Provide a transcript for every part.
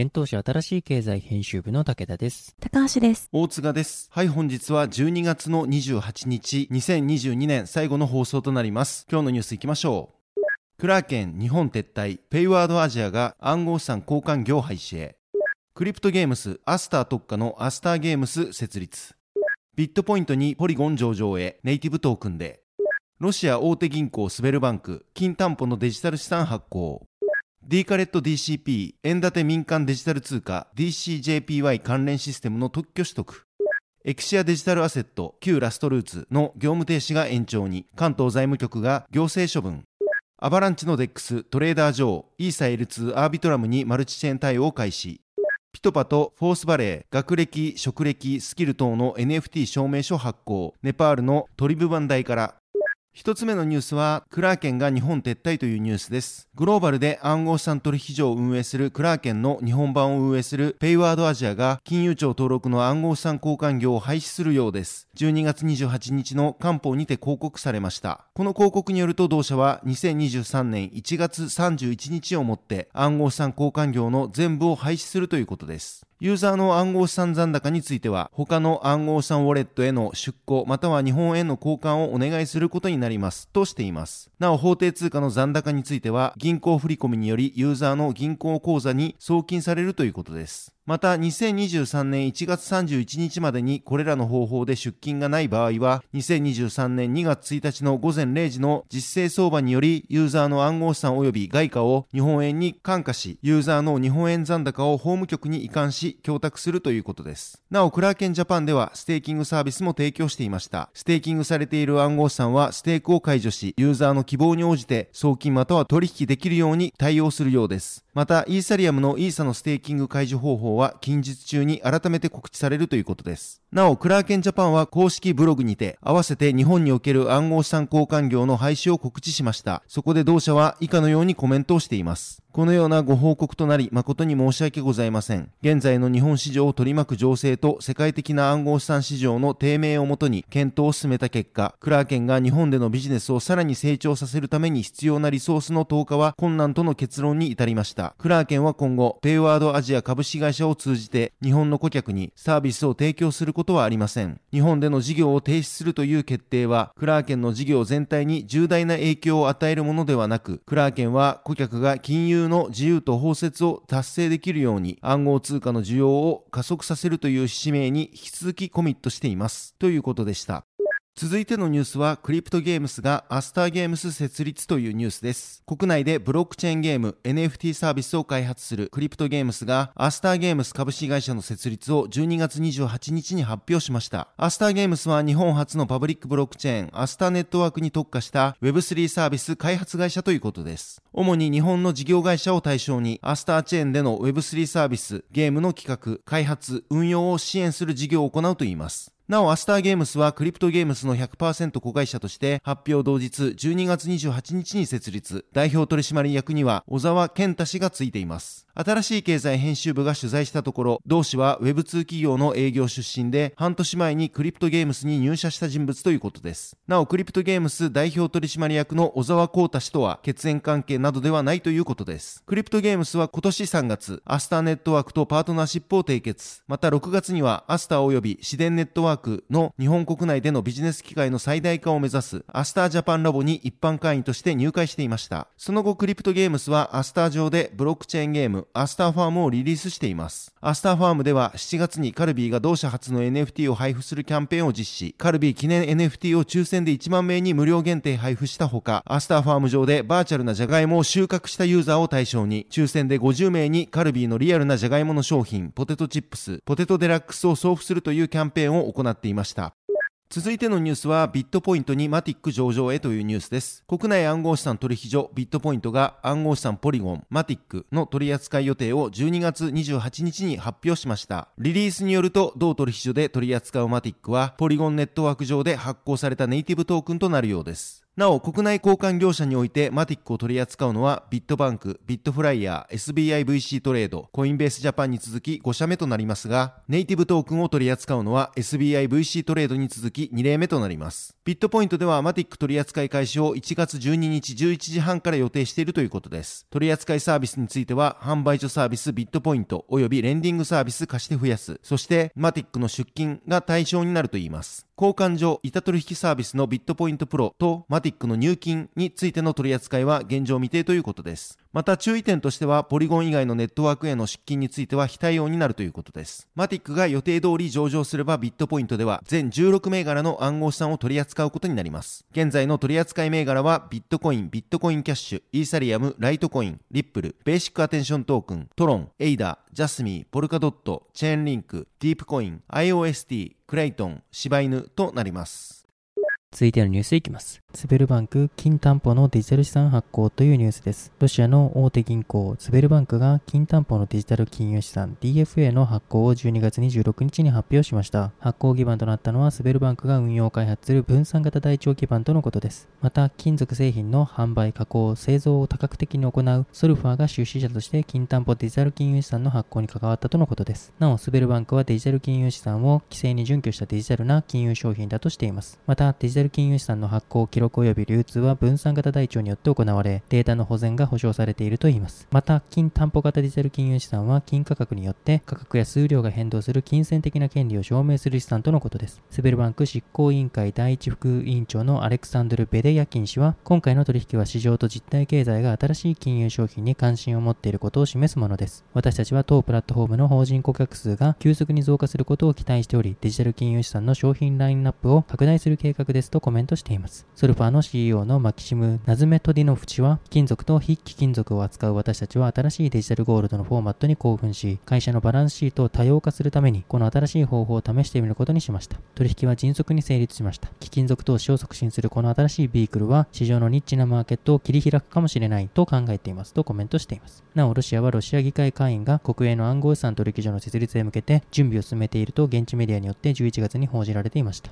現当社新しい経済編集部の武田です。高橋です。大塚です。はい、本日は12月の28日、2022年最後の放送となります。今日のニュースいきましょう。クラーケン日本撤退、ペイワードアジアが暗号資産交換業廃止へ。クリプトゲームス、アスター特化のアスターゲームス設立。ビットポイントにポリゴン上場へネイティブトークンで。ロシア大手銀行スベルバンク、金担保のデジタル資産発行。D カレット DCP、円建て民間デジタル通貨 DCJPY 関連システムの特許取得。エクシアデジタルアセット旧ラストルーツの業務停止が延長に関東財務局が行政処分。アバランチの DEX トレーダージョーイーサ L2 アービトラムにマルチチェーン対応を開始。ピトパとフォースバレー、学歴、職歴、スキル等の NFT 証明書発行、ネパールのトリブバン大から、一つ目のニュースは、クラーケンが日本撤退というニュースです。グローバルで暗号資産取引所を運営するクラーケンの日本版を運営するペイワードアジアが金融庁登録の暗号資産交換業を廃止するようです。12月28日の官報にて広告されました。この広告によると同社は2023年1月31日をもって暗号資産交換業の全部を廃止するということです。ユーザーの暗号資産残高については、他の暗号資産ウォレットへの出庫、または日本円の交換をお願いすることになります、としています。なお、法定通貨の残高については、銀行振込によりユーザーの銀行口座に送金されるということです。また、2023年1月31日までにこれらの方法で出金がない場合は、2023年2月1日の午前0時の実勢相場により、ユーザーの暗号資産及び外貨を日本円に換価し、ユーザーの日本円残高を法務局に移管し、供託するということです。なお、クラーケンジャパンではステーキングサービスも提供していました。ステーキングされている暗号資産はステークを解除し、ユーザーの希望に応じて送金または取引できるように対応するようです。また、イーサリアムのイーサのステーキング解除方法は近日中に改めて告知されるということです。なお、クラーケンジャパンは公式ブログにて、合わせて日本における暗号資産交換業の廃止を告知しました。そこで同社は以下のようにコメントをしています。このようなご報告となり誠に申し訳ございません。現在の日本市場を取り巻く情勢と世界的な暗号資産市場の低迷をもとに検討を進めた結果、クラーケンが日本でのビジネスをさらに成長させるために必要なリソースの投下は困難との結論に至りました。クラーケンは今後、ペイワードアジア株式会社を通じて日本の顧客にサービスを提供することはありません。日本での事業を停止するという決定は、クラーケンの事業全体に重大な影響を与えるものではなく、クラーケンは顧客が金融の自由と包摂を達成できるように暗号通貨の需要を加速させるという使命に引き続きコミットしています。ということでした。続いてのニュースは、クリプトゲームスがアスターゲームス設立というニュースです。国内でブロックチェーンゲーム NFT サービスを開発するクリプトゲームスがアスターゲームス株式会社の設立を12月28日に発表しました。アスターゲームスは日本初のパブリックブロックチェーンアスターネットワークに特化した Web3 サービス開発会社ということです。主に日本の事業会社を対象にアスターチェーンでの Web3 サービス、ゲームの企画、開発、運用を支援する事業を行うといいます。なお、アスターゲームスはクリプトゲームスの100%子会社として発表同日12月28日に設立。代表取締役には小沢健太氏がついています。新しい経済編集部が取材したところ、同氏は Web2 企業の営業出身で、半年前にクリプトゲームスに入社した人物ということです。なお、クリプトゲームス代表取締役の小沢孝太氏とは血縁関係などではないということです。クリプトゲームスは今年3月、アスターネットワークとパートナーシップを締結。また6月には、アスター及びシデンネットワークの日本国内でのビジネス機会の最大化を目指す、アスタージャパンラボに一般会員として入会していました。その後、クリプトゲームスはアスター上でブロックチェーンゲーム、アスターファームをリリースしています。アスターファームでは7月にカルビーが同社初の NFT を配布するキャンペーンを実施。カルビー記念 NFT を抽選で1万名に無料限定配布したほか、アスターファーム上でバーチャルなジャガイモを収穫したユーザーを対象に、抽選で50名にカルビーのリアルなジャガイモの商品、ポテトチップス、ポテトデラックスを送付するというキャンペーンを行なっていました。続いてのニュースはビットポイントにマティック上場へというニュースです。国内暗号資産取引所ビットポイントが暗号資産ポリゴン、マティックの取り扱い予定を12月28日に発表しました。リリースによると同取引所で取り扱うマティックはポリゴンネットワーク上で発行されたネイティブトークンとなるようです。なお、国内交換業者においてマティックを取り扱うのはビットバンク、ビットフライヤー、SBIVC トレード、コインベースジャパンに続き5社目となりますが、ネイティブトークンを取り扱うのは SBIVC トレードに続き2例目となります。ビットポイントではマティック取扱い開始を1月12日11時半から予定しているということです。取扱いサービスについては、販売所サービスビットポイント及びレンディングサービス貸して増やす、そしてマティックの出金が対象になるといいます。交換所、板取引サービスのビットポイントプロとマティックの入金についての取り扱いは現状未定ということです。また注意点としては、ポリゴン以外のネットワークへの出金については非対応になるということです。マティックが予定通り上場すればビットポイントでは全16銘柄の暗号資産を取り扱うことになります。現在の取り扱い銘柄はビットコイン、ビットコインキャッシュ、イーサリアム、ライトコイン、リップル、ベーシックアテンショントークン、トロン、エイダ、ジャスミー、ポルカドット、チェーンリンク、ディープコイン、IOST、クレイトン、シバイヌとなります。続いてのニュースいきます。スベルバンク金担保のデジタル資産発行というニュースです。ロシアの大手銀行スベルバンクが金担保のデジタル金融資産 DFA の発行を12月26日に発表しました。発行基盤となったのはスベルバンクが運用開発する分散型台帳基盤とのことです。また、金属製品の販売、加工、製造を多角的に行うソルファーが出資者として金担保デジタル金融資産の発行に関わったとのことです。なお、スベルバンクはデジタル金融資産を規制に準拠したデジタルな金融商品だとしています。また、デジタル金融資産の発行記録及び流通は分散型台帳によって行われ、データの保全が保証されているといいます。また、金担保型デジタル金融資産は金価格によって価格や数量が変動する金銭的な権利を証明する資産とのことです。スベルバンク執行委員会第一副委員長のアレクサンドル・ベデヤキン氏は、今回の取引は市場と実体経済が新しい金融商品に関心を持っていることを示すものです。私たちは当プラットフォームの法人顧客数が急速に増加することを期待しており、デジタル金融資産の商品ラインナップを拡大する計画ですとコメントしています。ルファーの CEO のマキシム・ナズメトディノフチは、金属と非貴金属を扱う私たちは新しいデジタルゴールドのフォーマットに興奮し、会社のバランスシートを多様化するために、この新しい方法を試してみることにしました。取引は迅速に成立しました。貴金属投資を促進するこの新しいビークルは、市場のニッチなマーケットを切り開くかもしれないと考えていますとコメントしています。なお、ロシアはロシア議会会員が国営の暗号資産取引所の設立へ向けて準備を進めていると現地メディアによって11月に報じられていました。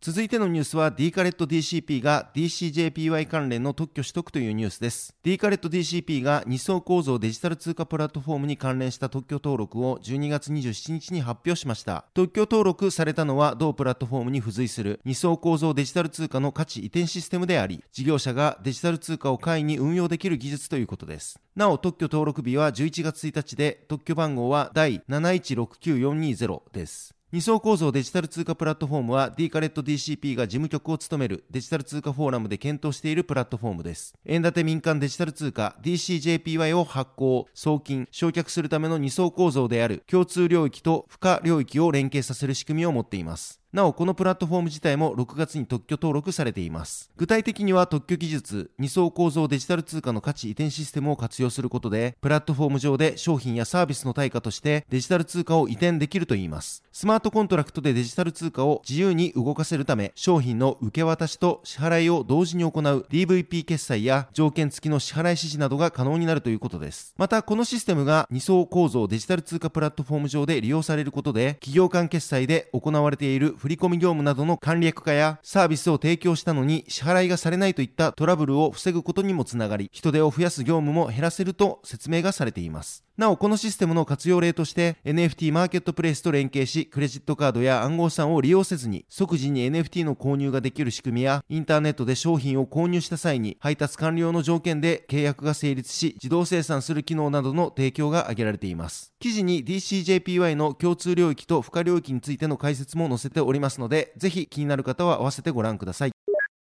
続いてのニュースは D カレット DCP が DCJPY 関連の特許取得というニュースです。D カレット DCP が2層構造デジタル通貨プラットフォームに関連した特許登録を12月27日に発表しました。特許登録されたのは同プラットフォームに付随する2層構造デジタル通貨の価値移転システムであり、事業者がデジタル通貨を簡易に運用できる技術ということです。なお特許登録日は11月1日で特許番号は第7169420です。二層構造デジタル通貨プラットフォームは D カレット DCP が事務局を務めるデジタル通貨フォーラムで検討しているプラットフォームです。円建て民間デジタル通貨 DCJPY を発行、送金、償却するための二層構造である共通領域と付加領域を連携させる仕組みを持っています。なお、このプラットフォーム自体も6月に特許登録されています。具体的には特許技術、二層構造デジタル通貨の価値移転システムを活用することで、プラットフォーム上で商品やサービスの対価としてデジタル通貨を移転できるといいます。スマートコントラクトでデジタル通貨を自由に動かせるため、商品の受け渡しと支払いを同時に行う DVP 決済や条件付きの支払い指示などが可能になるということです。また、このシステムが二層構造デジタル通貨プラットフォーム上で利用されることで、企業間決済で行われている振込業務などの簡略化やサービスを提供したのに支払いがされないといったトラブルを防ぐことにもつながり、人手を増やす業務も減らせると説明がされています。なお、このシステムの活用例として NFT マーケットプレイスと連携し、クレジットカードや暗号資産を利用せずに即時に NFT の購入ができる仕組みや、インターネットで商品を購入した際に配達完了の条件で契約が成立し、自動生産する機能などの提供が挙げられています。記事に DCJPY の共通領域と付加領域についての解説も載せておりますので、ぜひ気になる方は合わせてご覧ください。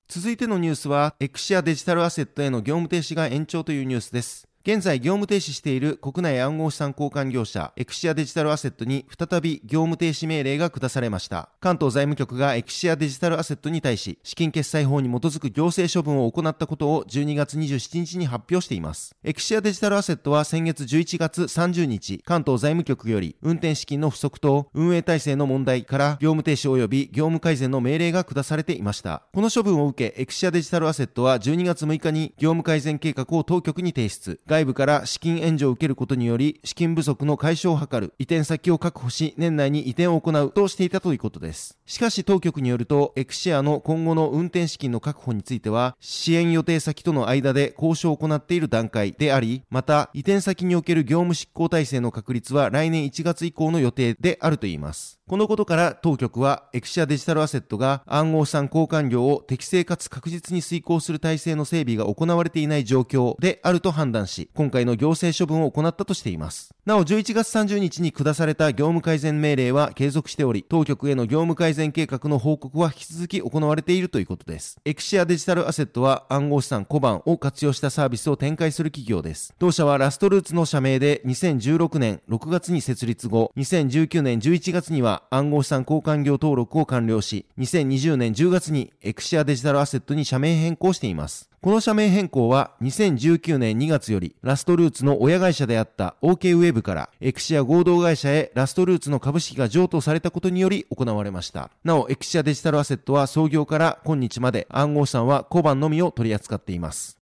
続いてのニュースは、エクシアデジタルアセットへの業務停止が延長というニュースです。現在業務停止している国内暗号資産交換業者エクシアデジタルアセットに再び業務停止命令が下されました。関東財務局がエクシアデジタルアセットに対し資金決済法に基づく行政処分を行ったことを12月27日に発表しています。エクシアデジタルアセットは先月11月30日関東財務局より運転資金の不足と運営体制の問題から業務停止及び業務改善の命令が下されていました。この処分を受けエクシアデジタルアセットは12月6日に業務改善計画を当局に提出。外部から資金援助を受けることにより、資金不足の解消を図る、移転先を確保し、年内に移転を行うとしていたということです。しかし当局によると、エクシアの今後の運転資金の確保については、支援予定先との間で交渉を行っている段階であり、また、移転先における業務執行体制の確立は来年1月以降の予定であるといいます。このことから当局はエクシアデジタルアセットが暗号資産交換業を適正かつ確実に遂行する体制の整備が行われていない状況であると判断し、今回の行政処分を行ったとしています。なお、11月30日に下された業務改善命令は継続しており、当局への業務改善計画の報告は引き続き行われているということです。エクシアデジタルアセットは暗号資産コバンを活用したサービスを展開する企業です。同社はラストルーツの社名で2016年6月に設立後、2019年11月には暗号資産交換業登録を完了し、2020年10月にエクシアデジタルアセットに社名変更しています。この社名変更は2019年2月よりラストルーツの親会社であった OK ウェブからエクシア合同会社へラストルーツの株式が譲渡されたことにより行われました。なお、エクシアデジタルアセットは創業から今日まで暗号資産は小判のみを取り扱っています。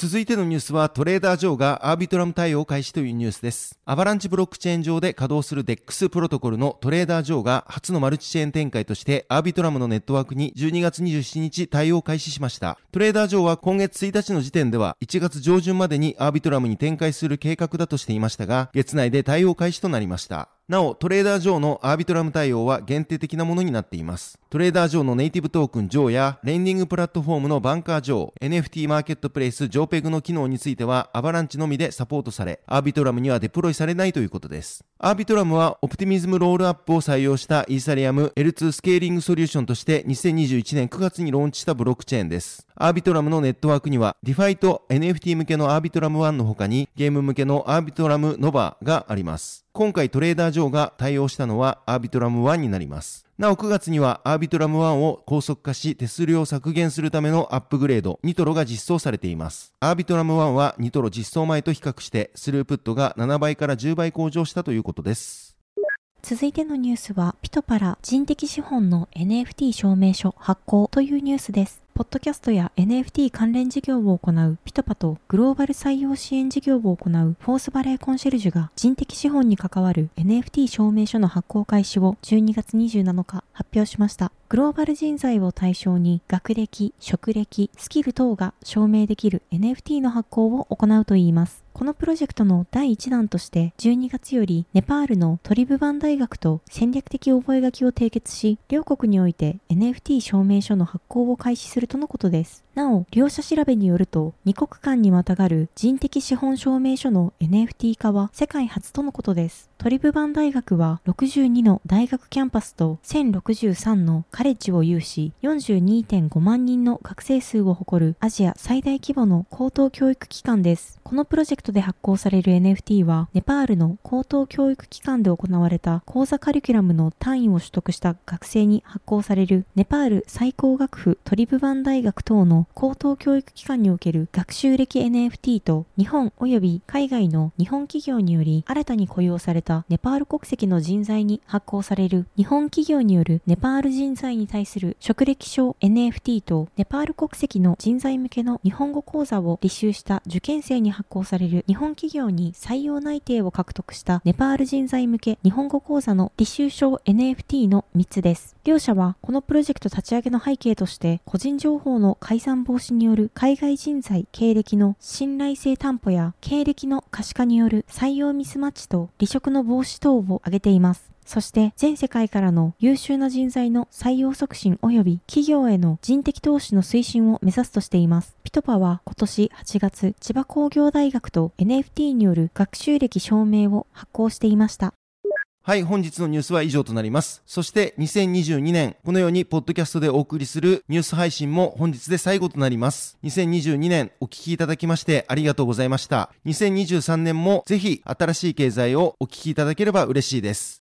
続いてのニュースはトレーダージョーがアービトラム対応開始というニュースです。アバランチブロックチェーン上で稼働する DEX プロトコルのトレーダージョーが初のマルチチェーン展開としてアービトラムのネットワークに12月27日対応開始しました。トレーダージョーは今月1日の時点では1月上旬までにアービトラムに展開する計画だとしていましたが、月内で対応開始となりました。なお、トレーダージョーのアービトラム対応は限定的なものになっています。トレーダージョーのネイティブトークンジョーや、レンディングプラットフォームのバンカージョー、NFT マーケットプレイス Joepegs の機能については、アバランチのみでサポートされ、アービトラムにはデプロイされないということです。アービトラムは、オプティミズムロールアップを採用したイーサリアム L2 スケーリングソリューションとして2021年9月にローンチしたブロックチェーンです。アービトラムのネットワークには、ディファイと NFT 向けのアービトラム1の他に、ゲーム向けのアービトラムノバがあります。今回トレーダージョーが対応したのはアービトラム1になります。なお9月にはアービトラム1を高速化し手数料を削減するためのアップグレードニトロが実装されています。アービトラム1はニトロ実装前と比較してスループットが7倍から10倍向上したということです。続いてのニュースは、ピトパラ人的資本の NFT 証明書発行というニュースです。ポッドキャストや NFT 関連事業を行うピトパとグローバル採用支援事業を行うフォースバレーコンシェルジュが人的資本に関わる NFT 証明書の発行開始を12月27日発表しました。グローバル人材を対象に学歴、職歴、スキル等が証明できる NFT の発行を行うといいます。このプロジェクトの第1弾として12月よりネパールのトリブバン大学と戦略的覚書を締結し両国において NFT 証明書の発行を開始するとのことです。なお、両者調べによると、2国間にまたがる人的資本証明書の NFT 化は世界初とのことです。トリブバン大学は62の大学キャンパスと1063のカレッジを有し、42.5万人の学生数を誇るアジア最大規模の高等教育機関です。このプロジェクトで発行される NFT は、ネパールの高等教育機関で行われた講座カリキュラムの単位を取得した学生に発行されるネパール最高学府トリブバン大学等の高等教育機関における学習歴 NFT と日本及び海外の日本企業により新たに雇用されたたネパール国籍の人材に発行される日本企業によるネパール人材に対する職歴証 NFT とネパール国籍の人材向けの日本語講座を履修した受験生に発行される日本企業に採用内定を獲得したネパール人材向け日本語講座の履修証 NFT の3つです。両社はこのプロジェクト立ち上げの背景として個人情報の改ざん防止による海外人材経歴の信頼性担保や経歴の可視化による採用ミスマッチと離職のの防止等を挙げています。そして全世界からの優秀な人材の採用促進及び企業への人的投資の推進を目指すとしています。ピトパは今年8月、千葉工業大学と NFT による学習歴証明を発行していました。はい、本日のニュースは以上となります。そして2022年、このようにポッドキャストでお送りするニュース配信も本日で最後となります。2022年お聴きいただきましてありがとうございました。2023年もぜひ新しい経済をお聴きいただければ嬉しいです。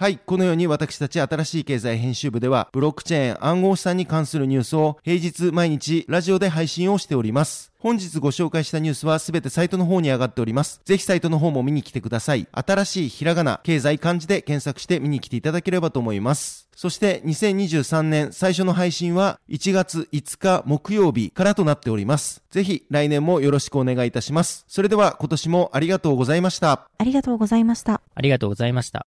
はい。このように私たち新しい経済編集部では、ブロックチェーン暗号資産に関するニュースを平日毎日ラジオで配信をしております。本日ご紹介したニュースはすべてサイトの方に上がっております。ぜひサイトの方も見に来てください。新しいひらがな、経済漢字で検索して見に来ていただければと思います。そして2023年最初の配信は1月5日木曜日からとなっております。ぜひ来年もよろしくお願いいたします。それでは今年もありがとうございました。ありがとうございました。ありがとうございました。